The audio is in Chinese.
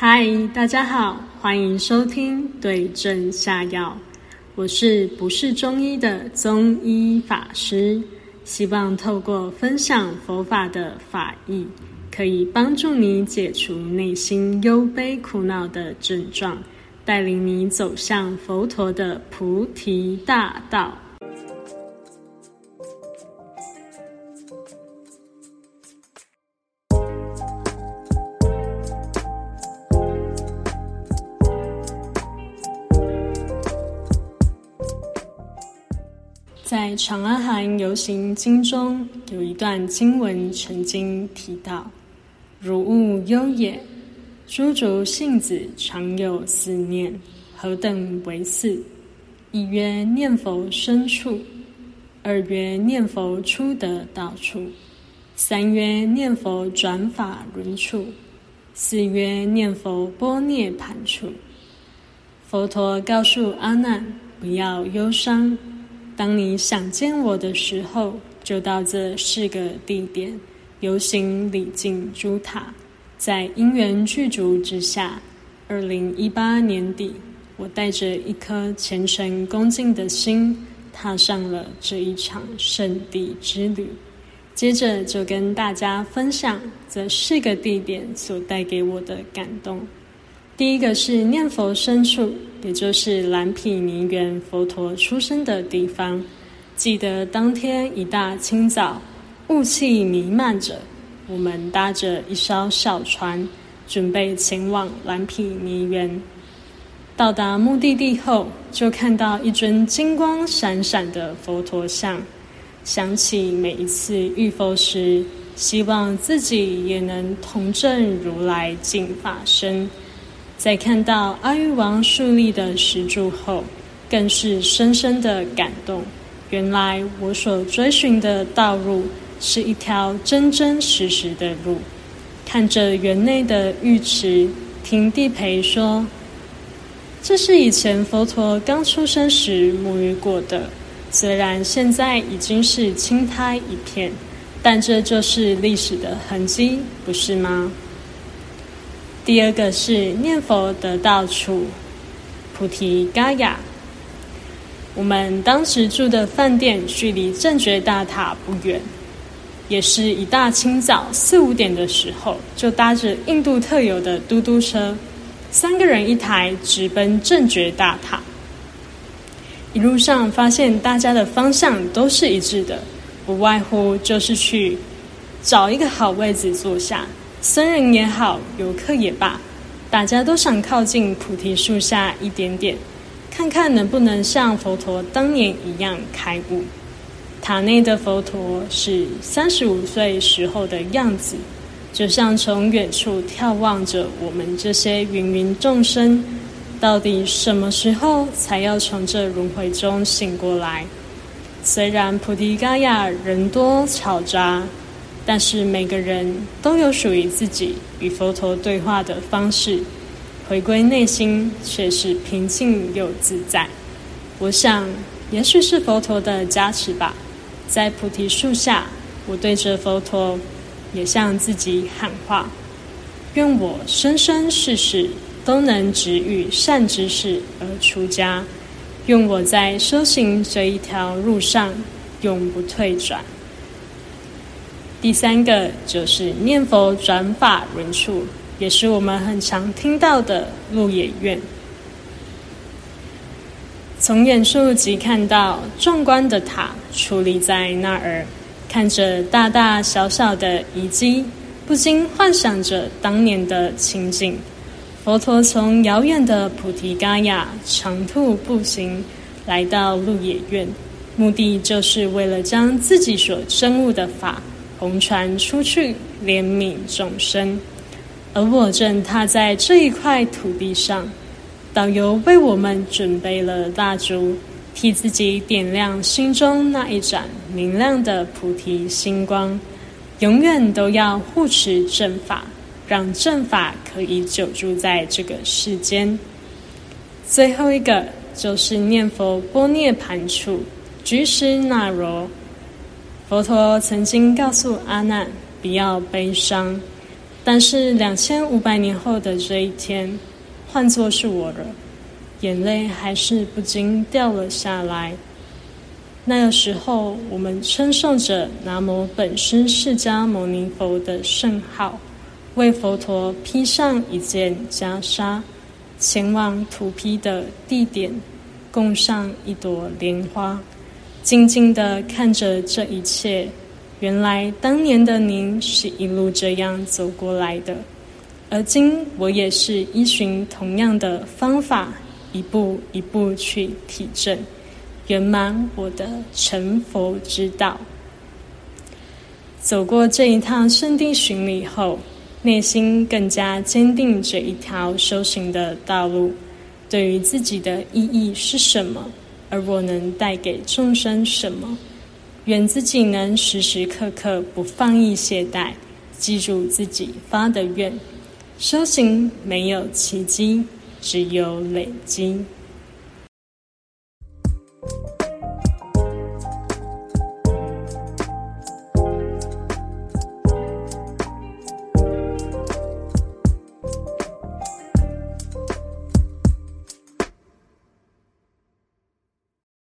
嗨，大家好，欢迎收听对症下药。我是不是中医的中医法师，希望透过分享佛法的法义，可以帮助你解除内心忧悲苦恼的症状，带领你走向佛陀的菩提大道。在《长阿含游行经》中有一段经文曾经提到：“如物忧也，诸竹性子常有思念，何等为四？一曰念佛深处，二曰念佛出得到处，三曰念佛转法轮处，四曰念佛波涅盘处。”佛陀告诉阿难：“不要忧伤。”当你想见我的时候，就到这四个地点游行礼敬诸塔，在因缘具足之下。二零一八年底，我带着一颗虔诚恭敬的心，踏上了这一场圣地之旅。接着就跟大家分享这四个地点所带给我的感动。第一个是念佛深处，也就是蓝毗尼园佛陀出生的地方。记得当天一大清早，雾气弥漫着，我们搭着一艘小船，准备前往蓝毗尼园。到达目的地后，就看到一尊金光闪闪的佛陀像，想起每一次遇佛时，希望自己也能同证如来净法身。在看到阿育王树立的石柱后，更是深深的感动。原来我所追寻的道路是一条真真实实的路。看着园内的浴池，听地陪说：“这是以前佛陀刚出生时沐浴过的。虽然现在已经是青苔一片，但这就是历史的痕迹，不是吗？”第二个是念佛得道处，菩提伽雅。我们当时住的饭店距离正觉大塔不远，也是一大清早四五点的时候，就搭着印度特有的嘟嘟车，三个人一台，直奔正觉大塔。一路上发现大家的方向都是一致的，不外乎就是去找一个好位子坐下。僧人也好，游客也罢，大家都想靠近菩提树下一点点，看看能不能像佛陀当年一样开悟。塔内的佛陀是三十五岁时候的样子，就像从远处眺望着我们这些芸芸众生，到底什么时候才要从这轮回中醒过来？虽然菩提伽亚人多吵杂。但是每个人都有属于自己与佛陀对话的方式，回归内心却是平静又自在。我想，也许是佛陀的加持吧。在菩提树下，我对着佛陀，也向自己喊话：愿我生生世世都能执于善知识而出家，愿我在修行这一条路上永不退转。第三个就是念佛转法轮处，也是我们很常听到的鹿野苑。从远处即看到壮观的塔矗立在那儿，看着大大小小的遗迹，不禁幻想着当年的情景。佛陀从遥远的菩提伽亚长途步行来到鹿野苑，目的就是为了将自己所证悟的法。红船出去，怜悯众生，而我正踏在这一块土地上。导游为我们准备了蜡烛，替自己点亮心中那一盏明亮的菩提星光。永远都要护持正法，让正法可以久住在这个世间。最后一个就是念佛波涅盘处，居士那罗。佛陀曾经告诉阿难：“不要悲伤。但是两千五百年后的这一天，换作是我了，眼泪还是不禁掉了下来。那个时候，我们称颂着南无本师释迦牟尼佛的圣号，为佛陀披上一件袈裟，前往土坯的地点，供上一朵莲花，静静的看着这一切。原来当年的您是一路这样走过来的，而今我也是依循同样的方法，一步一步去体证圆满我的成佛之道。走过这一趟圣地巡礼后，内心更加坚定这一条修行的道路，对于自己的意义是什么，而我能带给众生什么。愿自己能时时刻刻不放逸懈怠，记住自己发的愿。修行没有奇迹，只有累积。